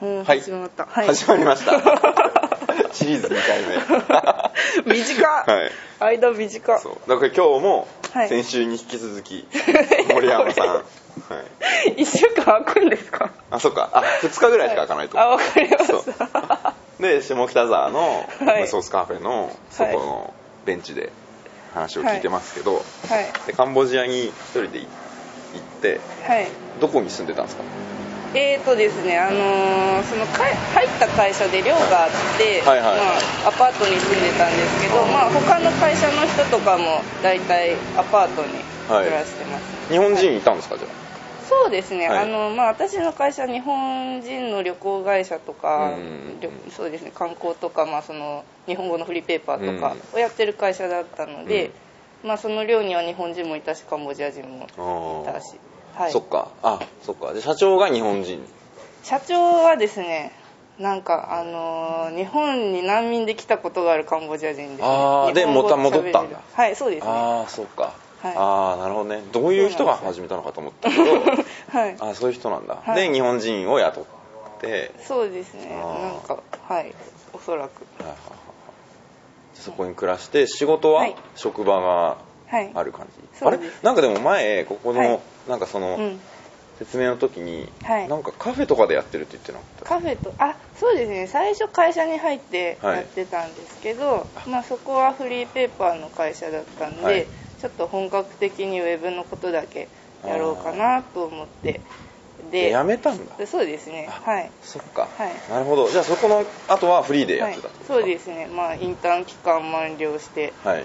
うんはい。始まった。はい。始まりました。シリーズ2回目。短っ。はい。間短っ。そう。だから今日もはい。先週に引き続き 森山さん、はい、1週間空くんですか？あそっか。あ2日ぐらいしか開かないと。あ思う、わかりました。で下北沢のソースカフェのそこのベンチで話を聞いてますけど、はい。でカンボジアに一人で行ってはい。どこに住んでたんですか？えーとですね、あのーそのか入った会社で寮があって、はいはいまあ、アパートに住んでたんですけど、まあ、他の会社の人とかも大体アパートに暮らしてます、日本人いたんですかじゃそうですね、はい。あのまあ、私の会社日本人の旅行会社とか、うそうですね観光とか、まあ、その日本語のフリーペーパーとかうをやってる会社だったので、まあ、その寮には日本人もいたしカンボジア人もあいたし、はい、そっか。あそっか。で社長が日本人。社長はですねなんかあのー日本に難民で来たことがあるカンボジア人です、ね、あーで日本語また戻ったんだ。喋れるはいそうですね。ああそっか、はい。ああなるほどね。どういう人が始めたのかと思ったけど。はい。あそういう人なんだ、はい。で日本人を雇って。そうですね。あー。なんかはい。おそらく。はいはいはいはい。そこに暮らして仕事ははい。職場がはい。ある感じ、あれそうです。なんかでも前ここの、はいなんかその、うん。説明の時に、はい。なんかカフェとかでやってるって言ってなかった？カフェとあそうですね。最初会社に入ってはい。やってたんですけど、まあ、そこはフリーペーパーの会社だったんで、はい。ちょっと本格的にウェブのことだけやろうかなと思って。でやめたんだ。でそうですね。はい。そっか、はい。なるほど。じゃあそこの後はフリーでやってたそうですね。まあインターン期間満了して。はい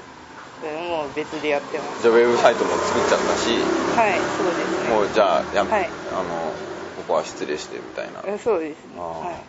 それもう別でやってます。じゃあウェブサイトも作っちゃったしはいそうですね。もうじゃあや、はい。あのここは失礼してみたいな。えそうですね。は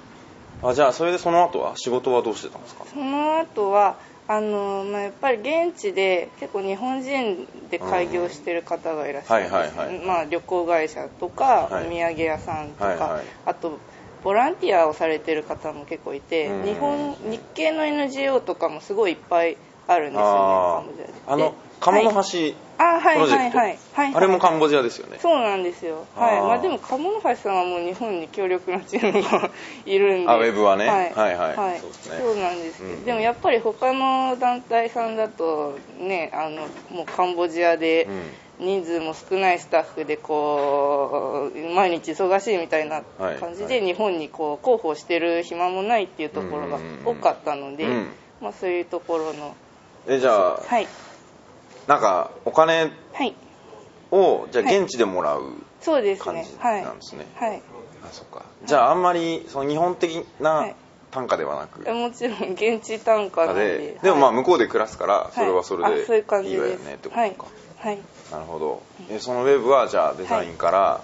い。あじゃあそれでその後は仕事はどうしてたんですか？その後はあの、まあ、やっぱり現地で結構日本人で開業してる方がいらっしゃるんです、はいはいはいまあ、旅行会社とか、はい。お土産屋さんとか、はいはい。あとボランティアをされてる方も結構いて、うん。日本日系の NGO とかもすごいいっぱいあるんですよねあカンボジアで。ああの鴨の橋、はい。あはいはいはいはいあれもカンボジアですよね。そうなんですよ。はい。まあ、でも鴨の橋さんはもう日本に強力なチームがいるんで。あウェブはね。はい。はいはい。はい。そうですね。そうなんですけど、うん。でもやっぱり他の団体さんだとねあのもうカンボジアでうん。人数も少ないスタッフでこう毎日忙しいみたいなはい。感じはい。で日本にこう広報してる暇もないっていうところが多かったので、うん。まあ、そういうところのえじゃあはい。なんかお金はい。をじゃあはい。現地でもらうそうですね。感じはいなんですね、はい。あそっか。じゃああんまりその日本的はない。単価ではなく、もちろん現地単価でででもまあはい向こうで暮らすからそれはそれでいいわよねってことか、はい、はい、なるほど。えそのウェブはじゃあデザインから、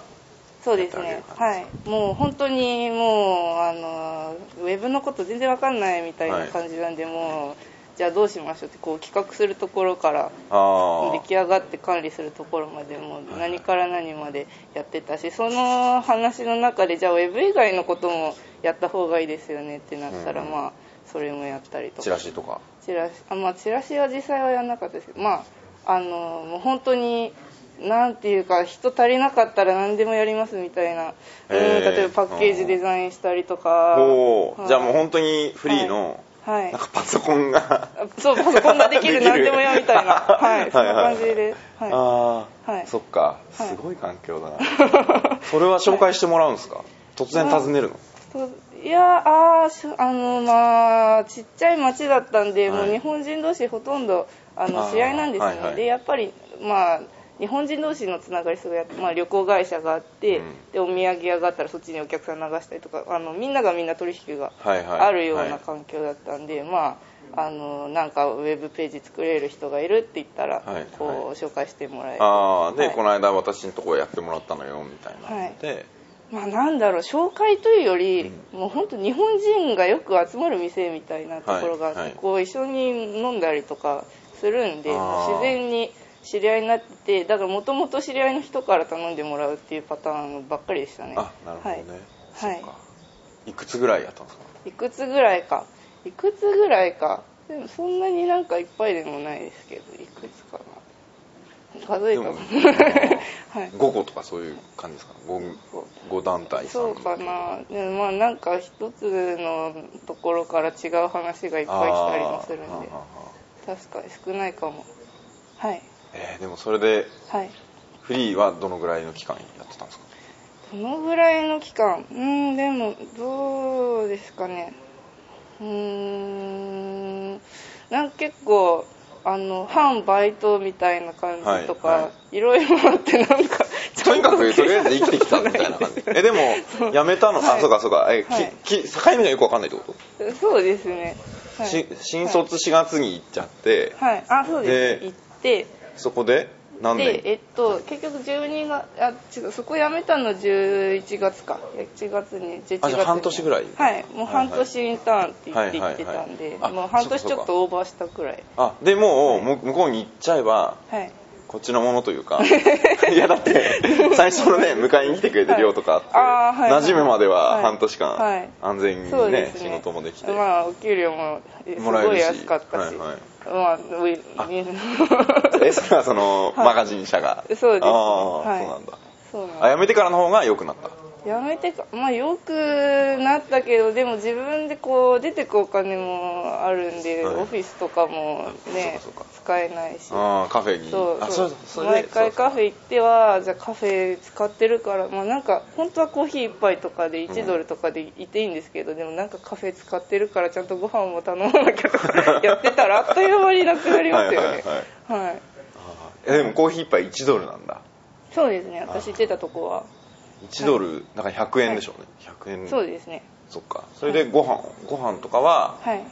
そうですね。はい。もう本当にもうあのウェブのこと全然わかんないみたいな感じなんで、もうじゃあどうしましょうってこう企画するところからあ出来上がって管理するところまでもう何から何までやってたしその話の中でじゃあウェブ以外のこともやった方がいいですよねってなったら、うん。まあそれもやったりとか。チラシとか。チラシ。あまあチラシは実際はやらなかったですけどまああのもう本当になんていうか人足りなかったら何でもやりますみたいな、うんへー例えばパッケージデザインしたりとか。はい。じゃあもう本当にフリーの、はい、はい。なんかパソコンが。あそうパソコンができる何でもやみたいな。はいそんな感じで。あはあ、はい。そっか。はい。すごい環境だな、それは紹介してもらうんですか？突然訪ねるの、いやああのまあちっちゃい町だったんで、はい。もう日本人同士ほとんどあのあー知り合いなんですね、はいはい。でやっぱりまあ日本人同士のつながりすごいあって、まあ、旅行会社があって、うん。でお土産屋があったらそっちにお客さん流したりとかあのみんながみんな取引がはいはい。あるようはない環境だったんで、まああのなんかウェブページ作れる人がいるって言ったら、はいこうはい紹介してもらえて。ああで、はい。この間私のとこやってもらったのよみたいなはい。で、まあ、なんだろう紹介というより、もう本当日本人がよく集まる店みたいなところがあって、はいはい。こう一緒に飲んだりとかするんで自然に知り合いになっててだからもともと知り合いの人から頼んでもらうっていうパターンばっかりでしたね。あなるほどね、はい。そっか。いくつぐらいやったんですか？いくつぐらいか。いくつぐらいか。でもそんなになんかいっぱいでもないですけどいくつかな。数えたかでも はい。午後とかそういう感じですか？午午団体そうかな。でもまあなんか一つのところから違う話がいっぱい来たりもするんで。確かに少ないかも。はいえーでもそれではい。フリーはどのぐらいの期間やってたんですか？どのぐらいの期間？うーんでもどうですかね。うーんなんか結構あの半バイトみたいな感じとか、はいはい。ろいろあってなんかとにかくとりあえず生きてきたみたいな感じ。えでも辞めたの、あはい。そうかそうか。え、はい。きき境目がよくわかんないってこと、そうですね、はい、し新卒4月に行っちゃって、はい。あそうです。で行ってそこで何年？でえっと結局12月あ違うそこ辞めたの11月か。1月に11月に。あじゃあ半年ぐらい？はい。もう半年インターンって言って行ってたんで、はいはいはい。あもう半年ちょっとオーバーしたくらい。あでもう、む向こうに行っちゃえばはいこっちのものというか いやだって 最初のね迎えに来てくれてる量とかあって、はい馴染むまでははい。半年間、はい。安全にねね。仕事もできて、まあお給料もえすもらえるし。ごい安かったし、はいはい。まあえそれはその、はい。マガジン社が。そうですああ、はい。そうなんだ。そうなんあ辞めてからの方が良くなったやめてかまあよくなったけどでも自分でこう出てくお金もあるんで、はい。オフィスとかもねそうかそうか。使えないし。ああカフェに。そうあそうそれで毎回そうそう。カフェ行ってはじゃあカフェ使ってるからまあなんか本当はコーヒー一杯とかで1ドルとかでいていいんですけど、でもなんかカフェ使ってるからちゃんとご飯も頼まなきゃとか やってたらあっという間になくなりますよね。はいはいはい。えでもコーヒー一杯1ドルなんだ。そうですね。私行ってたとこは1ドルだから100円でしょうね、100円。そうですね。そっか。それでご飯ご飯とかははい。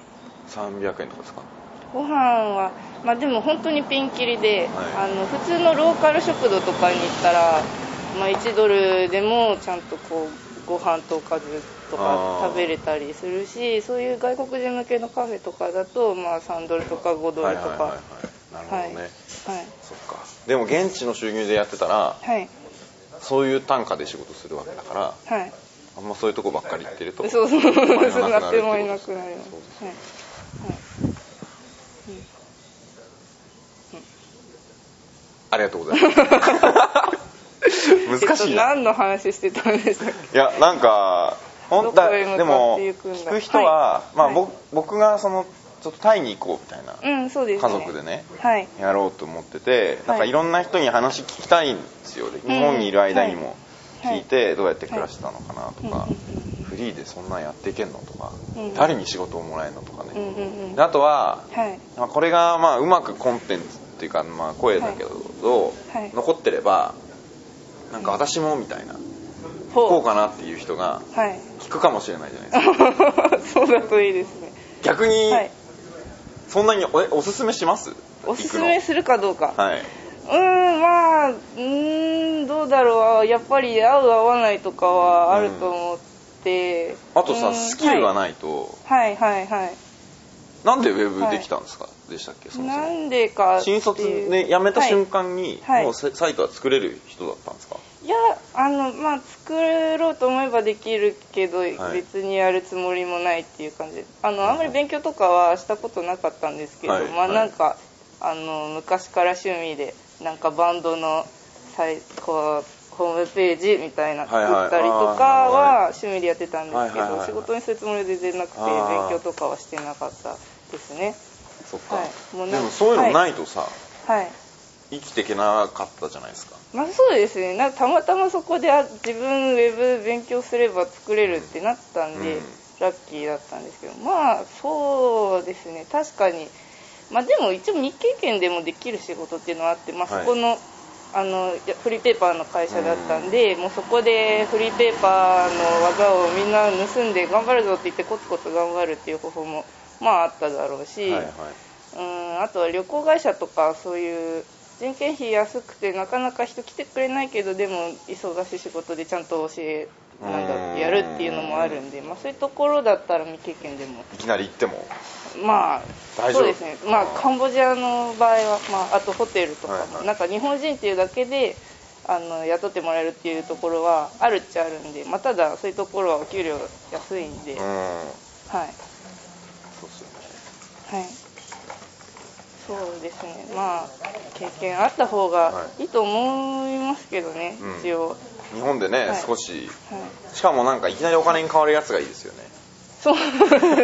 300円とかですか？ご飯はまあでも本当にピンキリで、はあの普通のローカル食堂とかに行ったら、まあ、1ドルでもちゃんとこうご飯とおかずとかあー。食べれたりするしそういう外国人向けのカフェとかだと、まあ、3ドルとか5ドルとか。はいはいはいはい。なるほどね、はい。そっか。でも現地の収入でやってたらはいそういう単価で仕事するわけだからはい。あんまそういうとこばっかり行ってるとそうそうお金がそうなってもいるなくなりますそうですはいありがとうございます難しいなえっと何の話してたんですかいやなんか本当でも聞く人は、まあ、はい僕がそのちょっとタイに行こうみたいな。うんそうです家ね族でね。はい。やろうと思っててなんかいろんな人に話聞きたいんですよ、で日本にいる間にも。はい。聞いてどうやって暮らしてたのかなとか、うんフリーでそんなんやっていけんのとか、うん。誰に仕事をもらえるのとかね、うんうんあとは、はい。まあこれがまあうまくコンテンツっていうか、まあ、声だけど、はい。残ってればなんか私もみたいな、ほこうかなっていう人がはい。聞くかもしれないじゃないですか。そうだといいですね。逆に、はいそんなにおおすすめします？おすすめするかどうか。はい。うーんまあうーんどうだろう。やっぱり合う合わないとかはあると思って、あとさうんスキルがないと、はい。はいはいなんでウェブできたんですか、でしたっけ？そもそも。なんでかっていう。新卒で辞めた瞬間に、はい。もうササイトは作れる人だったんですか？いやあのまあ作ろうと思えばできるけど、別にやるつもりもないっていう感じ。であのあんまり勉強とかはしたことなかったんですけど、まあはい。はいなんかあの昔から趣味でなんかバンドのこうホームページみたいなはいはい。作ったりとかあーは趣味でやってたんですけはいはいはいはい。ど仕事にするつもりで全然なくてあー。勉強とかはしてなかったですね。そっか、はい。もうなんでもそういうのないとさ、はい生きていけなかったじゃないですか。まあそうですね。なんかたまたまそこであ自分ウェブ勉強すれば作れるってなったんで、うん。ラッキーだったんですけど。まあそうですね。確かに。まあでも一応日経圏でもできる仕事っていうのはあって、まあ、そはい。この,、あのいやフリーペーパーの会社だったんで、もうそこでフリーペーパーの技をみんな盗んで頑張るぞって言ってコツコツ頑張るっていう方法もまああっただろうし、はいはい。うんあとは旅行会社とかそういう人件費安くてなかなか人来てくれないけどでも忙しい仕事でちゃんと教えなんだやるっていうのもあるんで、まあ、そういうところだったら未経験でも。いきなり行っても。まあ大丈夫そうですね。まあカンボジアの場合は、まあ、あとホテルとかも、はいはい。なんか日本人っていうだけであの雇ってもらえるっていうところはあるっちゃあるんで、まあ、ただそういうところはお給料安いんで、うん。はい。そうっすよね。はいそうですね。まあ経験あった方がい。いと思いますけどね、うん。一応。日本でね、はい。少し。はい。しかもなんかいきなりお金に変わるやつがいいですよね。そう。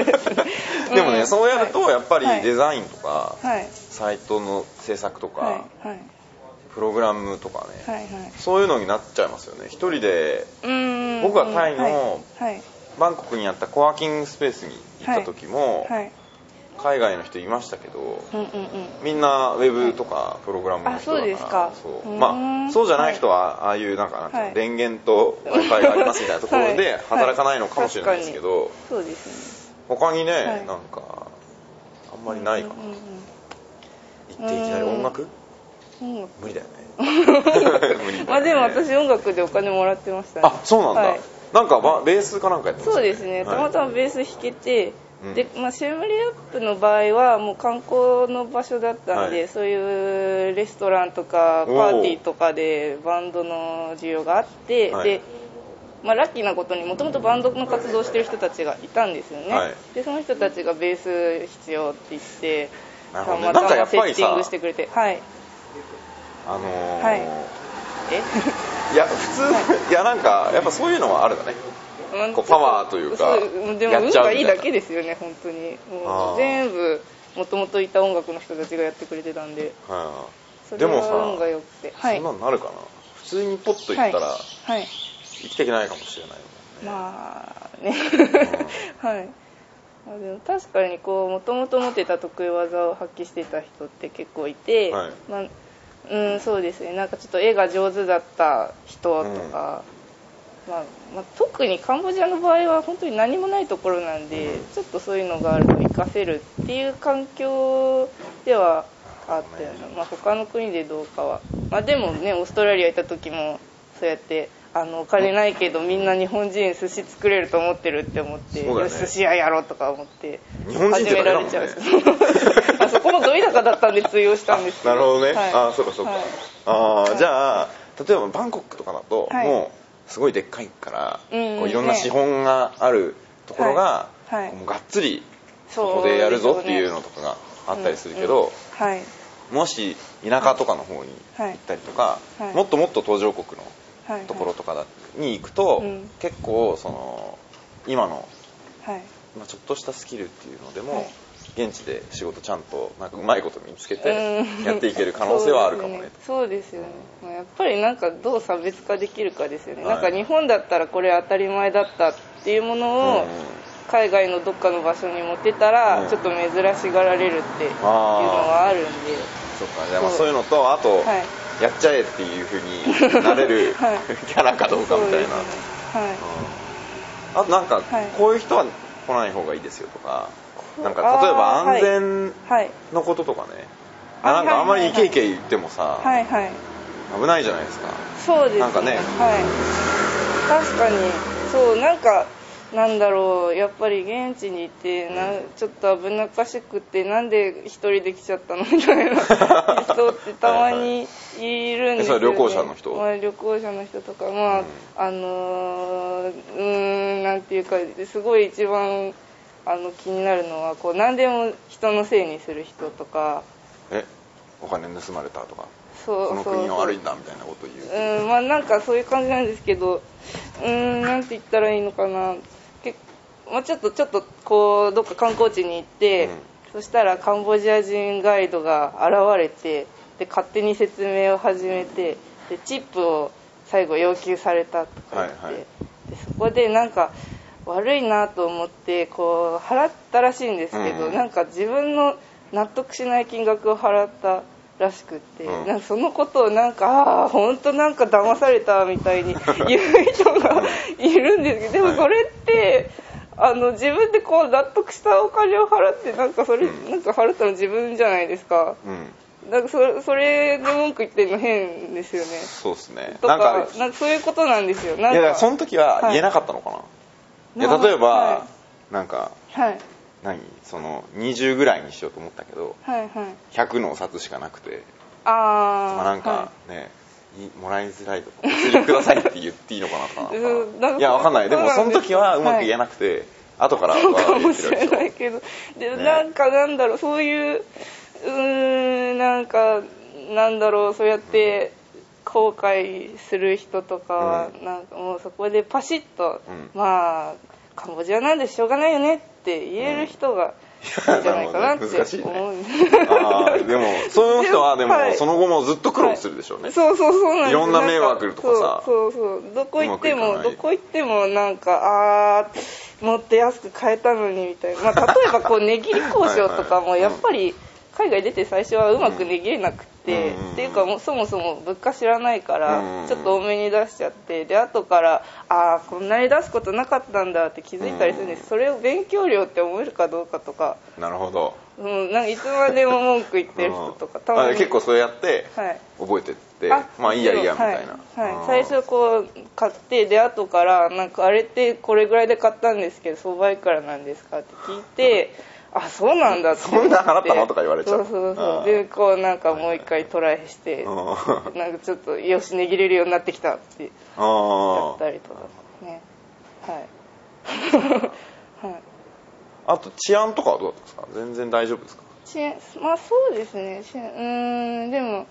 ですねでもね、そうやるとやっぱりはい。デザインとか、はい。サイトの制作とか、はい。はい。プログラムとかね、はい。はい。そういうのになっちゃいますよね。一人で。僕はタイのはい。はい。バンコクにあったコワーキングスペースに行った時も、はい海外の人いましたけどうんうんうん。みんなウェブとかプログラムの人だから、あそうですか。そう。うーん。まあそうじゃない人はああいうなんかなんていうのはい。電源と w i f i がありますみたいなところで はい。働かないのかもしれないですけど、そうですね。他にね、はい。なんかあんまりないかな、うんうん行っていきなり音楽？うん。うん無理だよね。無理ね。まあでも私音楽でお金もらってましたね。あそうなんだ、はい。なんかばベースかなんかやってまそうですね、たまたままベース弾けて、うん。で、まあ、シェムリアップの場合はもう観光の場所だったんで、はい。そういうレストランとかパーティーとかでバンドの需要があって、はい。で、まあ、ラッキーなことにもともとバンドの活動をしてる人たちがいたんですよね、はい。でその人たちがベース必要って言ってたまたまセッティングしてくれてはい。あのーはい。え？いや普通、い、やなんかやっぱそういうのはあるんだねこうパワーというかでも運がいいだけですよね本当に。もう全部もともといた音楽の人たちがやってくれてたんで。はそれでもさは運が良くて。はい。そんなんなるかな。普通にポッと行ったらはい、はい生きていけないかもしれないまあね。はい。まあでも確かにこうもともと持ってた得意技を発揮してた人って結構いて、はい。まあうんそうですね。なんかちょっと絵が上手だった人とか、まあまあ、特にカンボジアの場合は本当に何もないところなんで、うん。ちょっとそういうのがあると活かせるっていう環境ではあったよな、まあ、他の国でどうかは、まあ、でもねオーストラリア行った時もそうやってあのお金ないけどみんな日本人寿司作れると思ってるって思って、ね。寿司屋やろうとか思って始められちゃう。あそこもど田舎だったんで通用したん。ですけどなるほどね、はい。あそうかそうか、はい。ああじゃあ例えばバンコクとかだと、はい。もうすごいでっかいから、うんこういろんな資本があるところが、はい。はい。もうがっつりそここでやるぞっていうのとかがあったりするけど、うんはい。もし田舎とかの方に行ったりとか、はい。もっともっと途上国のはい。ところとかだに行くと、うん。結構その今の、はい。まあ、ちょっとしたスキルっていうのでも、はい現地で仕事ちゃんとなんかうまいこと見つけてうんやっていける可能性はあるかもね。そうですよね。まあやっぱりなんかどう差別化できるかですよね、はい。なんか日本だったらこれ当たり前だったっていうものをうん海外のどっかの場所に持ってたらうんちょっと珍しがられるっていうのはあるんで、そうか。じゃあまあそういうのとあと、はい。やっちゃえっていうふうになれる、はい。キャラかどうかみたいな、ね。はい。あとなんか、はい。こういう人は来ない方がいいですよとかなんか例えば安全はい。のこととかね、あなんかあんまりイはいはいはいケイケ言ってもさ、はいはい。危ないじゃないですか。そうですね。なんかね。はい。確かに。そうなんかなんだろう。やっぱり現地にいてなちょっと危なっかしくてなんで一人で来ちゃったのみたいな。人ってたまにいるんですよ、ね、えそれは旅行者の人？まあ、旅行者の人とかまあ、うん。あのーうーんなんていうかすごい一番あの気になるのはこう何でも人のせいにする人とかえお金盗まれたとかそうこの国が悪いんだみたいなこと言ううんまあなんかそういう感じなんですけどうーんなんて言ったらいいのかな。けまあ、ちょっとちょっとこうどっか観光地に行って、うん。そしたらカンボジア人ガイドが現れてで勝手に説明を始めてでチップを最後要求されたとか言って、はいはい。でそこでなんか悪いなと思ってこう払ったらしいんですけど、うん。なんか自分の納得しない金額を払ったらしくって、うん。なんかそのことをなんかああ本当なんか騙されたみたいに 言う人がいるんですけどでもそれってあの自分でこう納得したお金を払ってなんかそれ、うん。なんか払ったの自分じゃないですか。うん。なんかそれそれで文句言ってるの変ですよね。そうですね。とかなんかそういうことなんですよ。なんかいやその時は言えなかったのかな、い、や例えば、はなんかはい。何？その20ぐらいにしようと思ったけどはいはい。100のお札しかなくて。ああまあなんかね、いもらいづらいとかお釣りくださいって言っていいのかなとか。いやわかんない。でもその時はうまく言えなくて、後からはそうかもしれないけど。で、ね。なんかなんだろうそういううーんなんかなんだろうそうやって後悔する人とかは、うん。なんかもうそこでパシッと、うん。まあカンボジアなんでしょうがないよねって言える人がいいんじゃないかなって 思う、あーでも そういう人はでもはい。その後もずっと苦労するでしょうね、そうそうそうなんです。いろんな迷惑とかさ。そうそうそう。どこ行ってもどこ行ってもなんかあーもっと安く買えたのにみたいな、まあ、例えばこう 値切り交渉とかもはいはい。やっぱり海外出て最初はうまく値切れなくて、うんっていうかもうそもそも物価知らないからうんちょっと多めに出しちゃってで後からああこんなに出すことなかったんだって気づいたりするんです。それを勉強料って思えるかどうかとか、なるほど。うん、なんかいつまでも文句言ってる人とかうん。たまに。あ結構そうやってはい。覚えてって、あまあいいやいいやみたいな、はい。はい。最初こう買ってで後からなんかあれってこれぐらいで買ったんですけど相場いくらなんですかって聞いてあそうなんだ。ってそんな払ったの？とか言われちゃう。そうそうそう。でこうなんかもう一回トライしてうん。なんかちょっとよし値切れるようになってきたってやあったりとかね。はい。はい。あと治安とかはどうだったんですか？全然大丈夫ですか？しまあそうですね。しうーんでも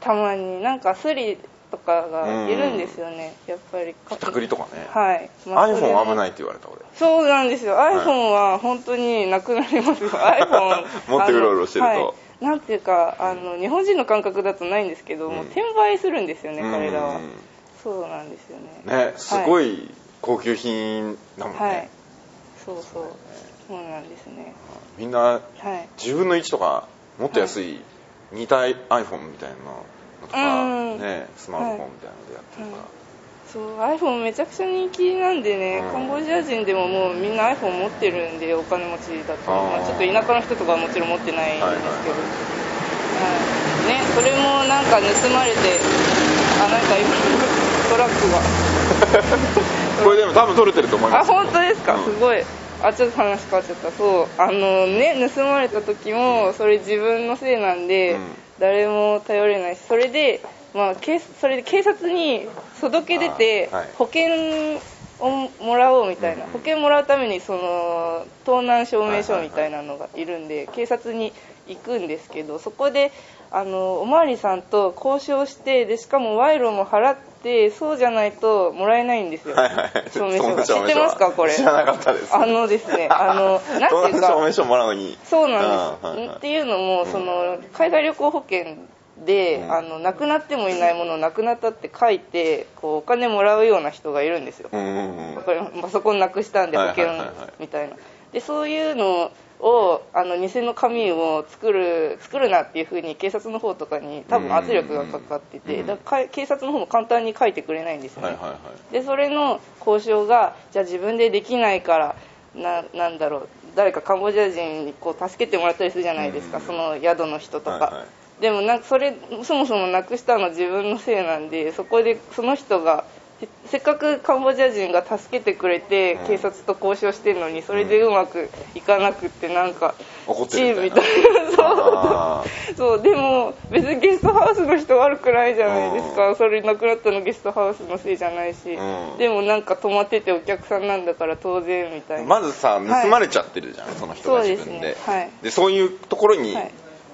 たまになんかスリとかがいるんですよね。やっぱり。ひったくりとかね、はい、まあ iPhone 危ないって言われた俺。そうなんですよ。iPhone は本当になくなりますよ。iPhone 持ってうろうろしてると。はい。なんていうかあの日本人の感覚だとないんですけど、もう転売するんですよね、彼らは。うんそうなんですよね。ねすごい高級品だもんね、はい。そうそう。そうなんですね。みんなはい。10分の1とかもっと安い似た iPhone みたいな。のとか、うん。ね、スマートフォンみたいなのでやってるから、そう iPhone めちゃくちゃ人気なんでね、うん。カンボジア人でももうみんな iPhone 持ってるんでお金持ちだと、まあ、ちょっと田舎の人とかはもちろん持ってないんですけど、ははいい。ね、それもなんか盗まれてあなんか今 トラックが。これでも多分取れてると思います。あ本当ですか、うん。すごい。あちょっと話変わっちゃった。そう。あのね盗まれた時もそれ自分のせいなんで、うん誰も頼れないしそれでまあ警それで警察に届け出て、保険をもらおうみたいな、うん。保険もらうためにその盗難証明書みたいなのがいるんで、警察に行くんですけどそこであのおまわりさんと交渉してでしかも賄賂も払ってそうじゃないともらえないんですよ、はいはい。証明書が。知ってますかこれ？知らなかったです。あのですねあの なんていうか。証明書もらうのに。そうなんです、はいはい。っていうのもその海外旅行保険で、うん。あの亡くなってもいないものを亡くなったって書いてこうお金もらうような人がいるんですよ、うん。うんうんパソコンなくしたんで保険はいはいはい。はいみたいな。でそういうのをあの偽の紙を作る作るなっていうふうに警察の方とかに多分圧力がかかってて、うん。だからか警察の方も簡単に書いてくれないんですよね、はいはいはい。でそれの交渉がじゃあ自分でできないからななんだろう誰かカンボジア人にこう助けてもらったりするじゃないですか、うん。その宿の人とか、はいはいでもなんかそれそもそもなくしたの自分のせいなんでそこでその人がせせっかくカンボジア人が助けてくれてうん。警察と交渉してるのにそれでうまくいかなくってなんかチるみたいな。ームみたいな。あそう。そうでも別にゲストハウスの人悪くないじゃないですか。それなくなったのゲストハウスのせいじゃないし、うん。でもなんか泊まっててお客さんなんだから当然みたいな、まずさ盗まれちゃってるじゃん、その人がそうです自分でね。はい。でそういうところに、はい。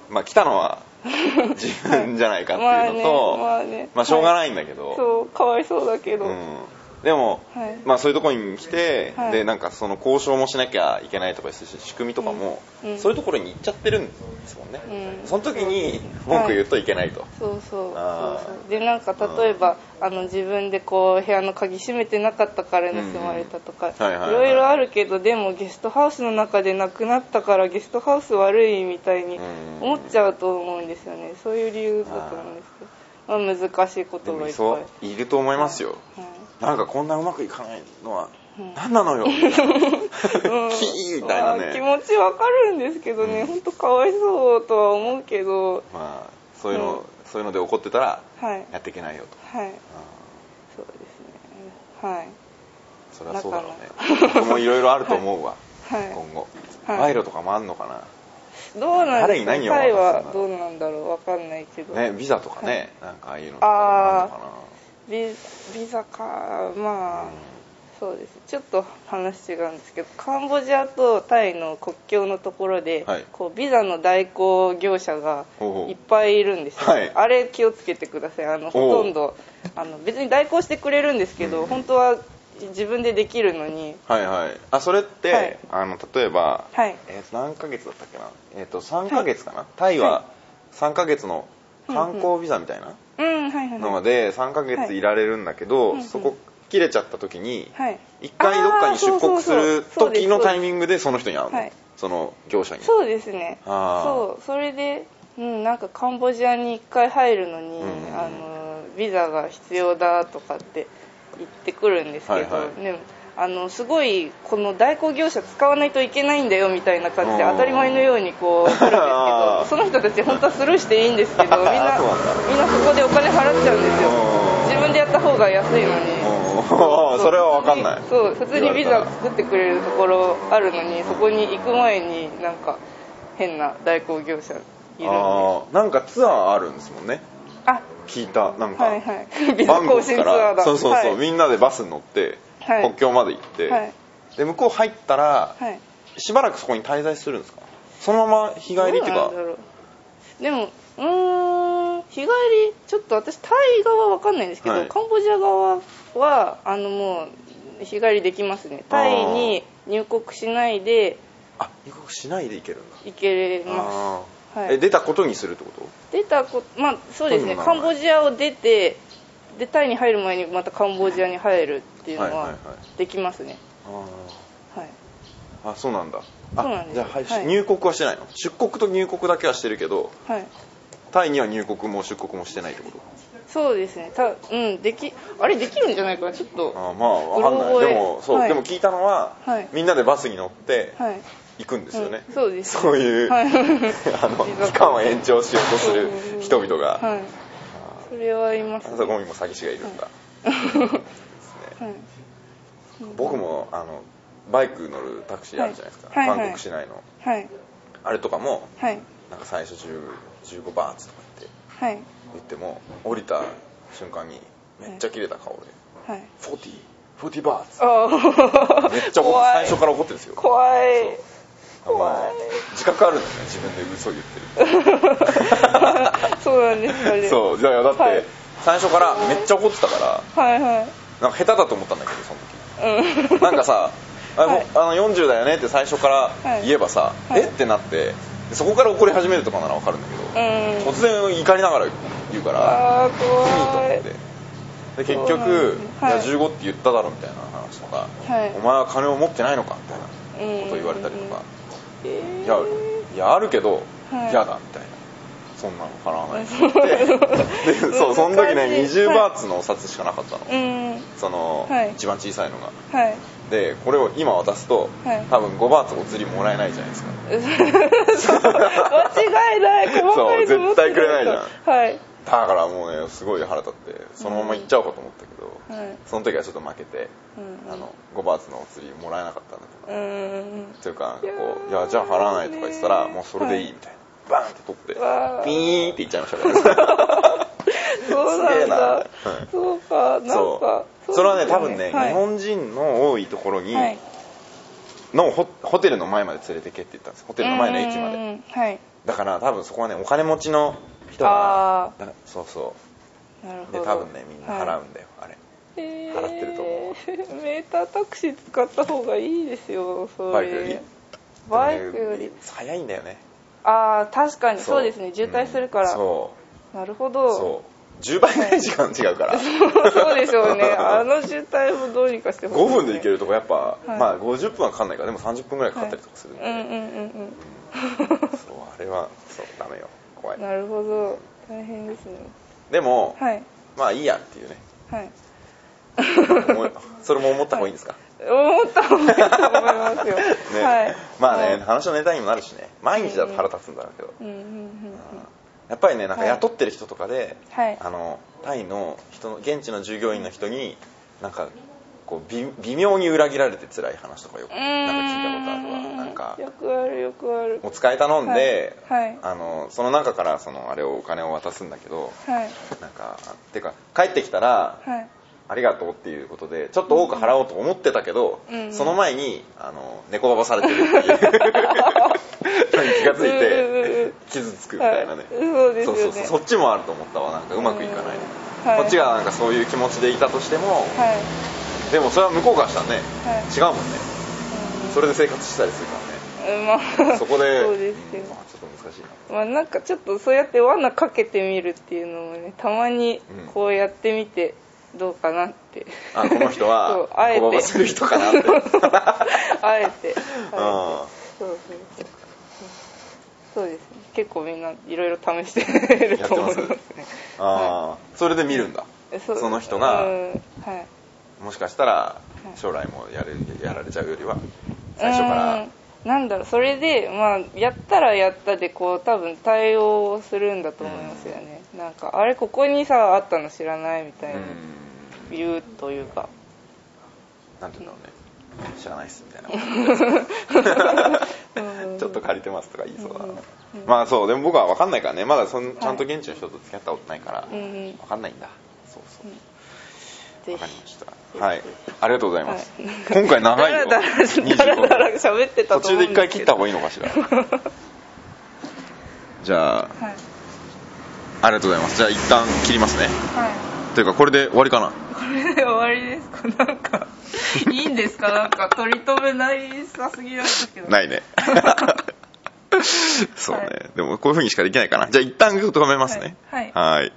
まあ来たのは自分じゃないかっていうのと、まあねまあね。まあしょうがないんだけど、そうかわいそうだけど、うん、でも、はい。まあそういうところに来て、はい。でなんかその交渉もしなきゃいけないとかですし仕組みとかも、うん。うんそういうところに行っちゃってるんですもんね、うん。その時に文句言うといけないと、そうそう。そうそう。でなんか例えばあの自分でこう部屋の鍵閉めてなかったから盗まれたとか、うん。はいはいはいい。ろいろあるけどでもゲストハウスの中で亡くなったからゲストハウス悪いみたいにうん。思っちゃうと思うんですよね。そういう理由だと思うんですけど、まあ、難しいことでもいがいっぱい。いると思いますよ、はいなんかこんなうまくいかないのはうん。何なのよ、うん。キーみたいなね。まあ気持ちわかるんですけどね、本当かわいそうとは思うけど。まあそういうの、うん。そういうので怒ってたらはい。やっていけないよと、はい。あそうですね。はい。ーそれはそうだろうね。僕もいろいろあると思うわ、はい。今後。はい。賄賂とかもあんのかな、どうなんですか？タイはどうなんだろう。わかんないけど、ねビザとかね、なんかああいうのとかもあんのかなビビザかまあ、そうです。ちょっと話違うんですけどカンボジアとタイの国境のところで、はい。こうビザの代行業者がいっぱいいるんですよ、はい。あれ気をつけてください。あのほとんどあの別に代行してくれるんですけど、本当は自分でできるのに。はいはい。あそれって、はい。あの例えば、はい。えーと何ヶ月だったっけな？えっ、と3ヶ月かな、タイは3ヶ月の観光ビザみたいな？うんはいはい。はいので3ヶ月いられるんだけど、はい。そこ切れちゃった時に、はい。一回どっかに出国する時のタイミングでその人に会うの、はい。その業者に。そうですね。そう。それで、うん、なんかカンボジアに1回入るのに、うんあのビザが必要だとかって言ってくるんですけど、でもあのすごいこの代行業者使わないといけないんだよみたいな感じでうん。当たり前のようにこう来るんですけどその人たち本当はスルーしていいんですけど みんなみんなそこでお金払っちゃうんですよ。うん自分でやった方が安いのに。うん。それは分かんない。そう普通にビザ作ってくれるところあるのにそこに行く前になんか変な代行業者いるんで。あーなんかツアーあるんですもんね。あ。聞いたなんか、はいはい。ビザ更新ツアーだ。そうそうそう、はい。みんなでバスに乗って、はい国境まで行って、はい。で向こう入ったら、はい。しばらくそこに滞在するんですか？そのまま日帰りっていうか。でもうーん日帰りちょっと私タイ側は分かんないんですけど、はい。カンボジア側はあのもう日帰りできますね。タイに入国しないであ入国しないで行けるんだ。行けまあー、はい。え出たことにするってこと？す出たこまあそうですね。カンボジアを出てでタイに入る前にまたカンボジアに入るっていうのははいはいはい。できますね。あはい。ーあそうなんだ。あそうなんです。じゃあ、はいはい。入国はしてないの？出国と入国だけはしてるけどはい。タイには入国も出国もしてないってこと？そうですね。たうんできあれできるんじゃないかな？ちょっとあーまあわかんない。でもそう、はい。でも聞いたのは、はい。みんなでバスに乗ってはい。行くんですよね、うんそうです。そういう、はい。あの期間を延長しようとする人々が、はいそれはいますね。あそこにも詐欺師がいるんだ、はい。僕もあのバイク乗るタクシーあるじゃないですか、はい。はいはいバンコク市内の。はい。あれとかもはい。なんか最初10 15バーツとか言ってはい。言っても降りた瞬間にめっちゃ切れた顔ではい「40 40バーツ。めっちゃ最初から怒ってるんですよ。怖い怖い。自覚あるんですね自分で嘘言ってる そうなんですかねそうじゃあだって、はい。最初からめっちゃ怒ってたからはいはい。なんか下手だと思ったんだけどそのうん。時なんかさあもうはいあの40だよねって最初から言えばさ、はい。え？ってなってでそこから怒り始めるとかなら分かるんだけど、うん。突然怒りながら言うからい。いと思って。で結局、はい。いや15って言っただろみたいな話とか、はい。お前は金を持ってないのかみたいなことを言われたりとか、いやいやあるけどはい。嫌、だみたいな。そんなの払わない。って言ってでそうその時ね難しい。20バーツのお札しかなかったの、うん。その、はい。一番小さいのが。はい。でこれを今渡すと、はい。多分5バーツお釣りもらえないじゃないですか。間違いない。細かいのそう絶対くれないじゃん。はいだからもうねすごい腹立ってそのまま行っちゃおうかと思ったけど、はいその時はちょっと負けて、うん。あの5バーツのお釣りもらえなかったんだとか、うんというかこう「いやじゃあ払わない」とか言ってたらもうそれでいいみたいな、バーンって取ってピーンって言っちゃいましたからそうすげえな。なん。だはいそう。かなんかそうそれはね多分ね、はい。日本人の多いところに、はい。のホホテルの前まで連れてけって言ったんです。ホテルの前の駅まで。うんうんうん。はい。だから多分そこはねお金持ちの人あがだそうそなるほど。うで多分ねみんな払はうんだよ、あれい。へー払ってると思メータータクシー使った方がいいですよそれバイクより。バイクより。早いんだよね。ああ確かに。そう。ですね。渋滞するから、うん。そなるほうど。そう。10倍ぐらい時間違うから。そうでしょうね。あの渋滞もどうにかしてほしい5分で行けるとこやっぱ、はい。まあ50分はかかんないからでも30分ぐらいかかったりとかするんで、うんうん。うん。そうあれはそうダメよ怖い。うんなるほど。大変ですね。でも、はい。まあいいやっていうね。はい。それも思った方がいいんですか、思った方がいいと思いますよ、ね。はい。まあね、はい。話のネタにもなるしね。毎日だと腹立つんだろうけど、うんうんうんやっぱりねなんかはい。雇ってる人とかで、はい。あのタイの人の現地の従業員の人になんかこう微微妙に裏切られて辛い話とかよくうんなんか聞いたことあるわ。なんかよくあるよくある。お使い頼んで、はいはい。あのその中からそのあれをお金を渡すんだけどはい。なんかてか帰ってきたらはい。ありがとうっていうことでちょっと多く払おうと思ってたけど、うんその前にあの猫ババされてるっていう。気がついうんうん。てうん傷つくみたいなね、はい。そうですよね。そうそうそう。そっちもあると思ったわ。なんかうまくいかない、うん。はい。こっちがなんかそういう気持ちでいたとしても、はいでもそれは向こうからしたらね、はい。違うもんね。それで生活したりするからね。うんまあ。そこでそうですよ。うんまあ、ちょっと難しいな。まあなんかちょっとそうやって罠かけてみるっていうのもねたまにこうやってみてどうかなって、あこの人は あえて。こばばする人かなって。あえて。あそうそうそう。そうですね。結構みんないろいろ試してると思います。ねあ。ーそれで見るんだ。えその人がうん。はいもしかしたらい。将来もやれやられちゃうよりは最初から。うんなんだろうそれでまあやったらやったでこう多分対応するんだと思いますよね、なんかあれここにさあったの知らないみたいな、うん。言うというか。なんていうんだろうね。知らないっすみたいな。ちょっと借りてますとか言いそうだな、まあそうでも僕は分かんないからね。まだそんちゃんと現地の人と付き合ったことないからうんうん。分かんないんだ。そうそう。ぜ分かりひましたはい。ありがとうございます、はい。今回長いよ。だらだら25だらだら喋ってた途中で一回切った方がいいのかしら。じゃあはい。ありがとうございます。じゃあ一旦切りますね。はい。というかこれで終わりかな？これで終わりですか？なんかいいんですか？なんか取り留めないさすぎなんですけど。ないね。そうね、はいでもこういう風にしかできないかな。じゃあ一旦止めますね。はい。はい。はい